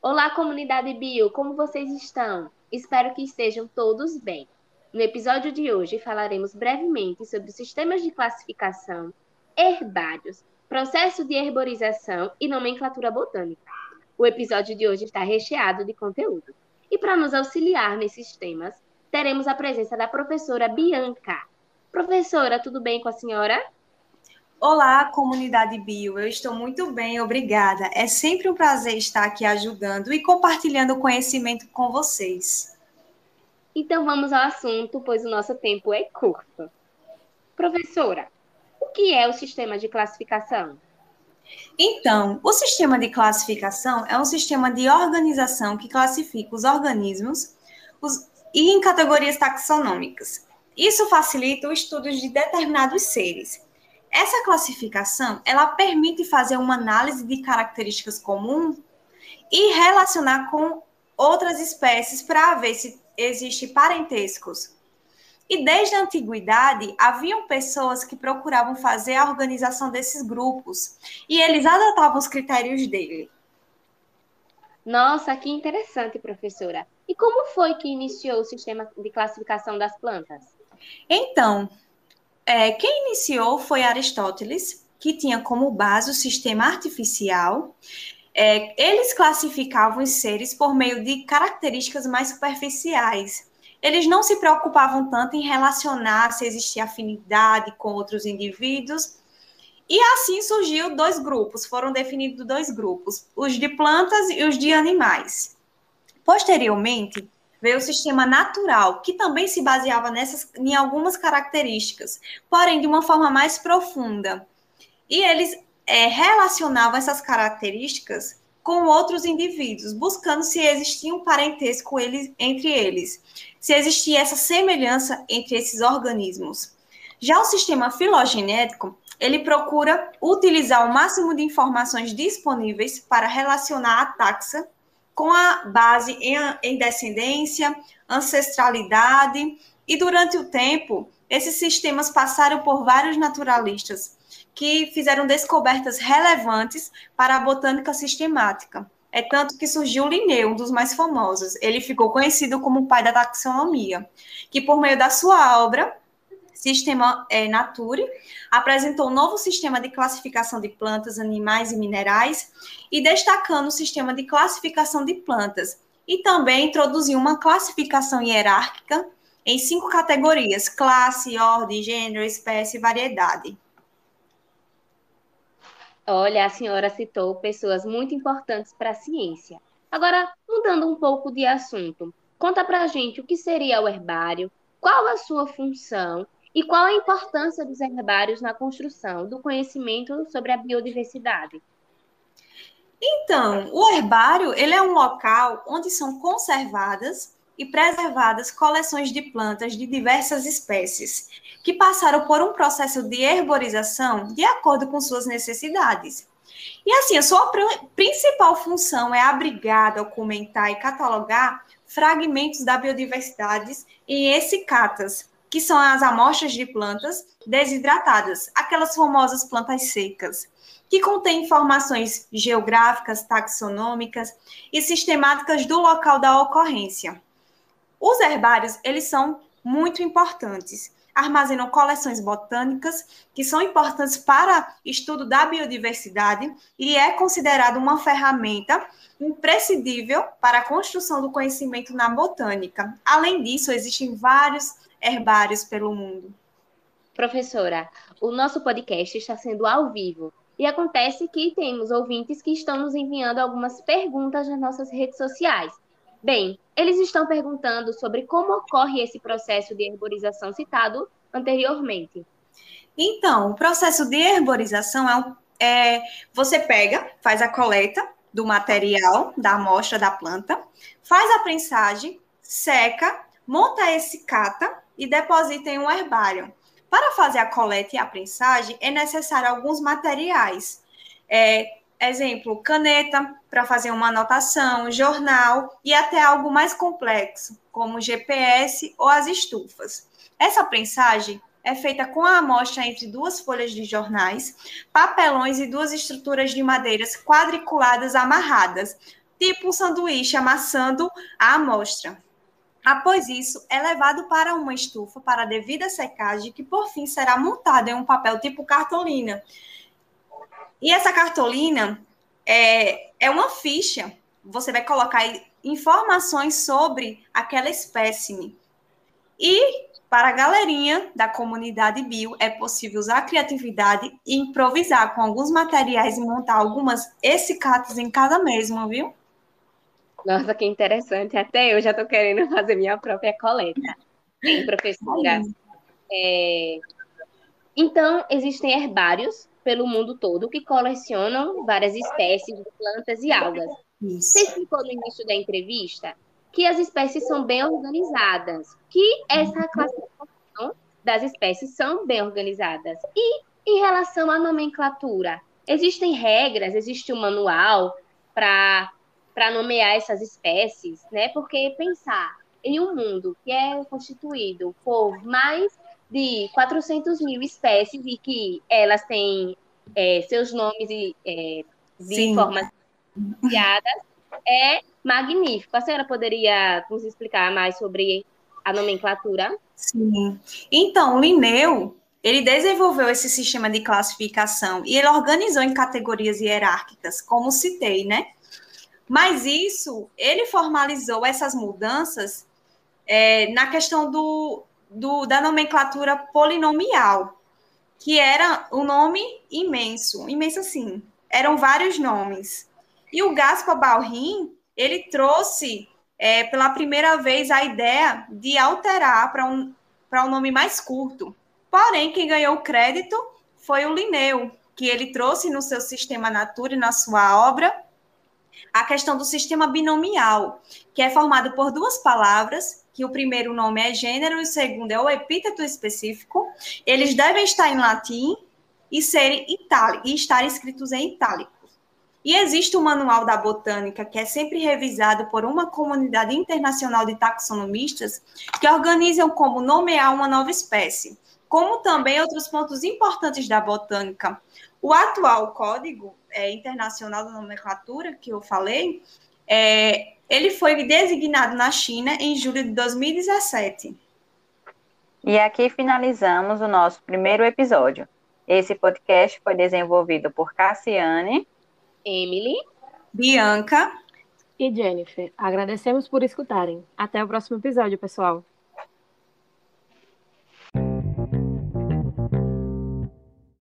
Olá, comunidade bio, como vocês estão? Espero que estejam todos bem. No episódio de hoje falaremos brevemente sobre sistemas de classificação, herbários, processo de herborização e nomenclatura botânica. O episódio de hoje está recheado de conteúdo. E para nos auxiliar nesses temas, teremos a presença da professora Bianca. Professora, tudo bem com a senhora? Olá, comunidade bio. Eu estou muito bem, obrigada. É sempre um prazer estar aqui ajudando e compartilhando conhecimento com vocês. Então vamos ao assunto, pois o nosso tempo é curto. Professora, o que é o sistema de classificação? Então, o sistema de classificação é um sistema de organização que classifica os organismos os, e em categorias taxonômicas. Isso facilita o estudo de determinados seres essa classificação, ela permite fazer uma análise de características comuns e relacionar com outras espécies para ver se existe parentescos. E desde a antiguidade, haviam pessoas que procuravam fazer a organização desses grupos, e eles adotavam os critérios dele. Nossa, que interessante, professora. E como foi que iniciou o sistema de classificação das plantas? Então, é, quem iniciou foi Aristóteles, que tinha como base o sistema artificial. É, eles classificavam os seres por meio de características mais superficiais. Eles não se preocupavam tanto em relacionar se existia afinidade com outros indivíduos. E assim surgiu dois grupos, foram definidos dois grupos, os de plantas e os de animais. Posteriormente, veio o sistema natural, que também se baseava nessas, em algumas características, porém de uma forma mais profunda. E eles é, relacionavam essas características com outros indivíduos, buscando se existia um parentesco eles, entre eles, se existia essa semelhança entre esses organismos. Já o sistema filogenético, ele procura utilizar o máximo de informações disponíveis para relacionar a taxa com a base em, em descendência, ancestralidade, e durante o tempo, esses sistemas passaram por vários naturalistas que fizeram descobertas relevantes para a botânica sistemática. É tanto que surgiu Linneu, um dos mais famosos. Ele ficou conhecido como o pai da taxonomia, que por meio da sua obra Sistema é, Nature, apresentou um novo sistema de classificação de plantas, animais e minerais, e destacando o sistema de classificação de plantas, e também introduziu uma classificação hierárquica em cinco categorias: classe, ordem, gênero, espécie e variedade. Olha, a senhora citou pessoas muito importantes para a ciência. Agora, mudando um pouco de assunto, conta para a gente o que seria o herbário, qual a sua função e qual a importância dos herbários na construção do conhecimento sobre a biodiversidade? Então, o herbário ele é um local onde são conservadas e preservadas coleções de plantas de diversas espécies, que passaram por um processo de herborização de acordo com suas necessidades. E assim, a sua principal função é abrigar, documentar e catalogar fragmentos da biodiversidade em essicatas, que são as amostras de plantas desidratadas, aquelas famosas plantas secas, que contêm informações geográficas, taxonômicas e sistemáticas do local da ocorrência. Os herbários, eles são muito importantes. Armazenam coleções botânicas que são importantes para estudo da biodiversidade e é considerado uma ferramenta imprescindível para a construção do conhecimento na botânica. Além disso, existem vários herbários pelo mundo. Professora, o nosso podcast está sendo ao vivo e acontece que temos ouvintes que estão nos enviando algumas perguntas nas nossas redes sociais. Bem, eles estão perguntando sobre como ocorre esse processo de herborização citado anteriormente. Então, o processo de herborização é, é você pega, faz a coleta do material da amostra da planta, faz a prensagem, seca, monta esse cata e deposita em um herbário. Para fazer a coleta e a prensagem, é necessário alguns materiais. É, exemplo, caneta para fazer uma anotação, jornal e até algo mais complexo, como GPS ou as estufas. Essa prensagem é feita com a amostra entre duas folhas de jornais, papelões e duas estruturas de madeiras quadriculadas amarradas, tipo um sanduíche amassando a amostra. Após isso, é levado para uma estufa para devida secagem, que por fim será montada em um papel tipo cartolina. E essa cartolina é, é uma ficha. Você vai colocar informações sobre aquela espécime. E para a galerinha da comunidade bio, é possível usar a criatividade e improvisar com alguns materiais e montar algumas essicatas em cada mesmo, viu? Nossa, que interessante. Até eu já estou querendo fazer minha própria coleta. Sim, professora. É... Então, existem herbários pelo mundo todo que colecionam várias espécies de plantas e algas. Isso. Você explicou no início da entrevista que as espécies são bem organizadas, que essa classificação das espécies são bem organizadas. E em relação à nomenclatura, existem regras, existe um manual para para nomear essas espécies, né? Porque pensar em um mundo que é constituído por mais de 400 mil espécies e que elas têm é, seus nomes e, é, de Sim. formas é magnífico. A senhora poderia nos explicar mais sobre a nomenclatura? Sim. Então, Linneu, ele desenvolveu esse sistema de classificação e ele organizou em categorias hierárquicas, como citei, né? Mas isso, ele formalizou essas mudanças é, na questão do, do, da nomenclatura polinomial, que era um nome imenso, imenso assim, eram vários nomes. E o Gaspar Balrin, ele trouxe é, pela primeira vez a ideia de alterar para um, um nome mais curto. Porém, quem ganhou o crédito foi o Linneu, que ele trouxe no seu sistema Natura e na sua obra a questão do sistema binomial, que é formado por duas palavras, que o primeiro nome é gênero e o segundo é o epíteto específico. Eles devem estar em latim e serem itálicos, e estar escritos em itálico. E existe o Manual da Botânica, que é sempre revisado por uma comunidade internacional de taxonomistas, que organizam como nomear uma nova espécie, como também outros pontos importantes da botânica. O atual código é, internacional da nomenclatura que eu falei, é, ele foi designado na China em julho de 2017. E aqui finalizamos o nosso primeiro episódio. Esse podcast foi desenvolvido por Cassiane, Emily, Bianca e Jennifer. Agradecemos por escutarem. Até o próximo episódio, pessoal.